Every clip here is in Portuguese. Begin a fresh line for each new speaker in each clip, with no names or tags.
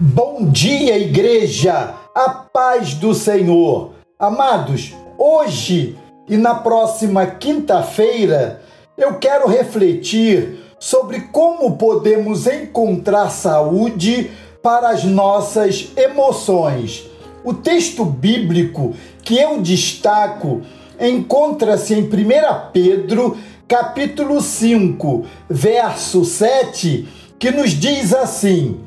Bom dia, igreja! A paz do Senhor! Amados, hoje e na próxima quinta-feira eu quero refletir sobre como podemos encontrar saúde para as nossas emoções. O texto bíblico que eu destaco encontra-se em 1 Pedro, capítulo 5, verso 7, que nos diz assim: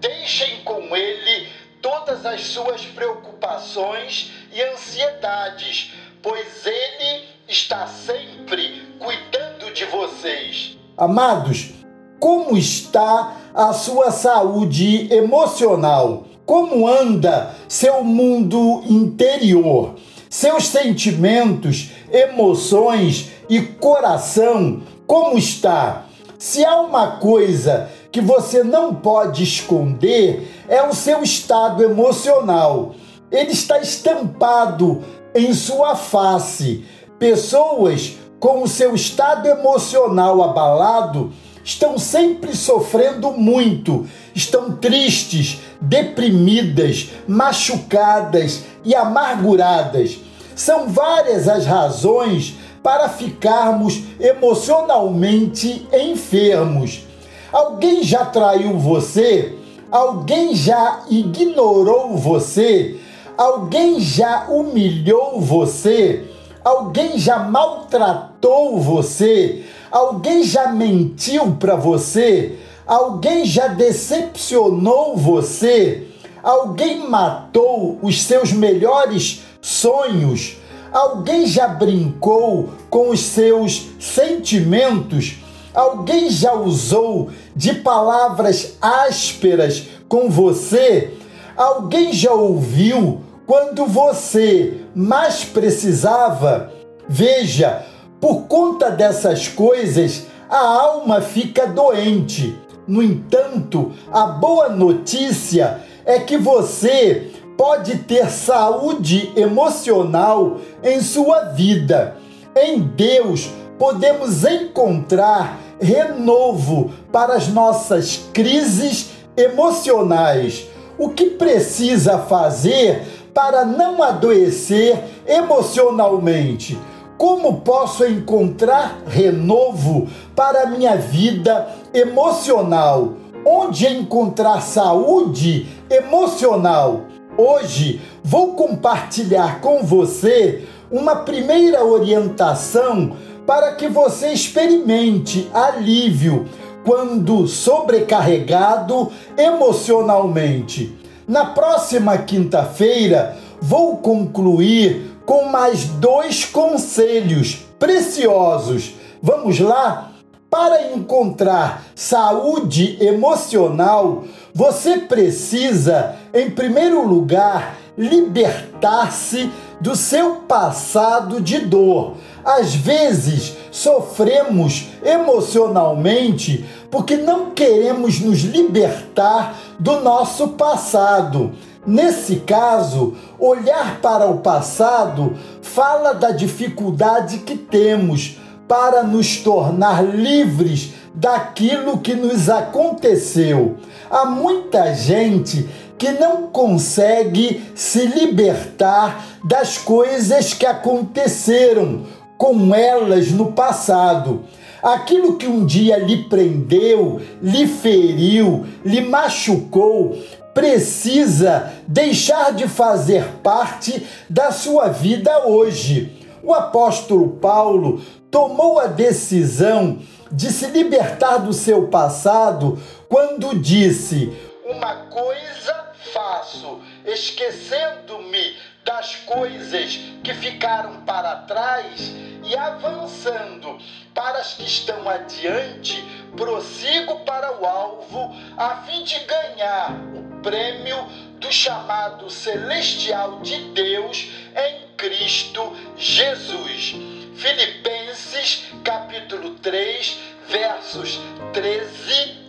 Deixem com ele todas as suas preocupações e ansiedades, pois ele está sempre cuidando de vocês. Amados, como está a sua saúde emocional? Como anda seu mundo interior? Seus sentimentos, emoções e coração, como está? Se há uma coisa que você não pode esconder, é o seu estado emocional. Ele está estampado em sua face. Pessoas com o seu estado emocional abalado estão sempre sofrendo muito, estão tristes, deprimidas, machucadas e amarguradas. São várias as razões para ficarmos emocionalmente enfermos. Alguém já traiu você? Alguém já ignorou você? Alguém já humilhou você? Alguém já maltratou você? Alguém já mentiu para você? Alguém já decepcionou você? Alguém matou os seus melhores sonhos? Alguém já brincou com os seus sentimentos? Alguém já usou de palavras ásperas com você? Alguém já ouviu quando você mais precisava? Veja, por conta dessas coisas, a alma fica doente. No entanto, a boa notícia é que você pode ter saúde emocional em sua vida. Em Deus podemos encontrar renovo para as nossas crises emocionais. O que precisa fazer para não adoecer emocionalmente? Como posso encontrar renovo para a minha vida emocional? Onde encontrar saúde emocional? Hoje vou compartilhar com você uma primeira orientação para que você experimente alívio quando sobrecarregado emocionalmente. Na próxima quinta-feira, vou concluir com mais dois conselhos preciosos. Vamos lá? Para encontrar saúde emocional, você precisa, em primeiro lugar, libertar-se do seu passado de dor. Às vezes, sofremos emocionalmente porque não queremos nos libertar do nosso passado. Nesse caso, olhar para o passado fala da dificuldade que temos para nos tornar livres daquilo que nos aconteceu. Há muita gente que não consegue se libertar das coisas que aconteceram com elas no passado. Aquilo que um dia lhe prendeu, lhe feriu, lhe machucou, precisa deixar de fazer parte da sua vida hoje. O apóstolo Paulo tomou a decisão de se libertar do seu passado quando disse: Uma coisa faço, esquecendo-me das coisas que ficaram para trás e avançando para as que estão adiante, prossigo para o alvo, a fim de ganhar o prêmio do chamado celestial de Deus em Cristo Jesus. Filipenses capítulo 3, versos 13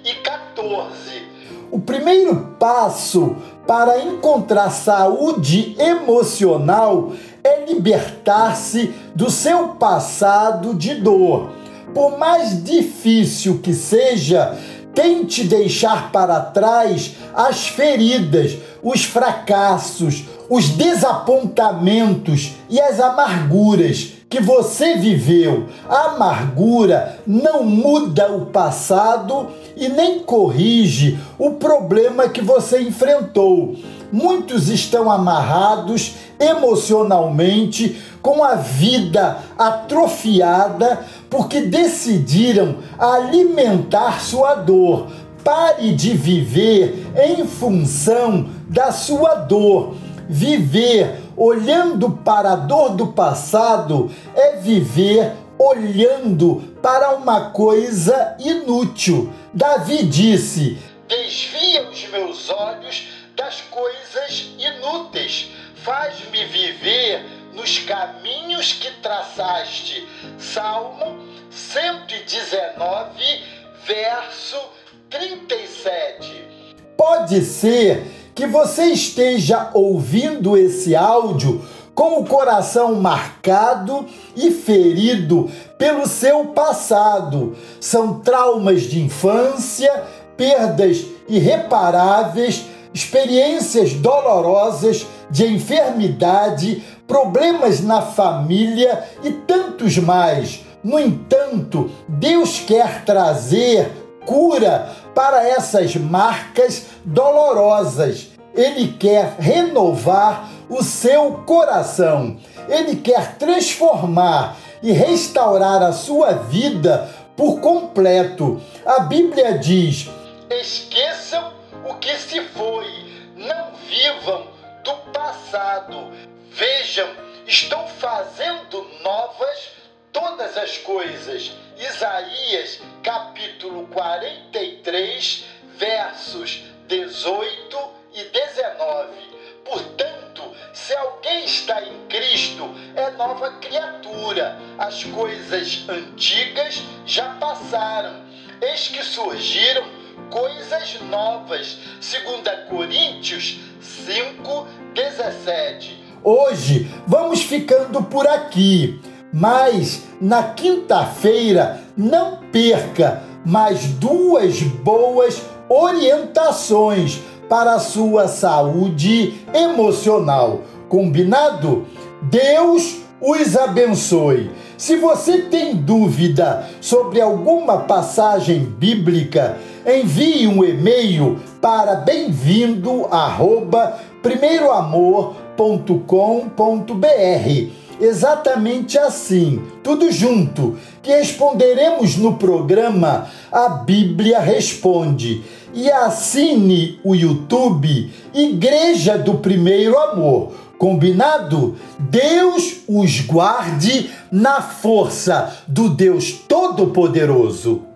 e 14. O primeiro passo para encontrar saúde emocional é libertar-se do seu passado de dor. Por mais difícil que seja, Tente deixar para trás as feridas, os fracassos, os desapontamentos e as amarguras que você viveu. A amargura não muda o passado e nem corrige o problema que você enfrentou. Muitos estão amarrados emocionalmente com a vida atrofiada porque decidiram alimentar sua dor. Pare de viver em função da sua dor. Viver olhando para a dor do passado é viver olhando para uma coisa inútil. Davi disse: Desvia os meus olhos das coisas inúteis, faz-me viver nos caminhos que traçaste. Salmo 119, verso 37. Pode ser que você esteja ouvindo esse áudio com o coração marcado e ferido pelo seu passado. São traumas de infância, perdas irreparáveis, experiências dolorosas de enfermidade, problemas na família e tantos mais. No entanto, Deus quer trazer cura para essas marcas dolorosas. Ele quer renovar o seu coração. Ele quer transformar e restaurar a sua vida por completo. A Bíblia diz: esqueçam o que se foi, não vivam do passado Vejam, estou fazendo novas todas as coisas. Isaías capítulo 43, versos 18 e 19. Portanto, se alguém está em Cristo, é nova criatura. As coisas antigas já passaram. Eis que surgiram coisas novas. 2 Coríntios 5, 17. Hoje vamos ficando por aqui, mas na quinta-feira não perca mais duas boas orientações para a sua saúde emocional. Combinado? Deus os abençoe. Se você tem dúvida sobre alguma passagem bíblica, envie um e-mail para bem-vindo www.primeiroamor.com.br. Exatamente assim, tudo junto, que responderemos no programa A Bíblia Responde. E assine o YouTube Igreja do Primeiro Amor. Combinado? Deus os guarde na força do Deus Todo-Poderoso.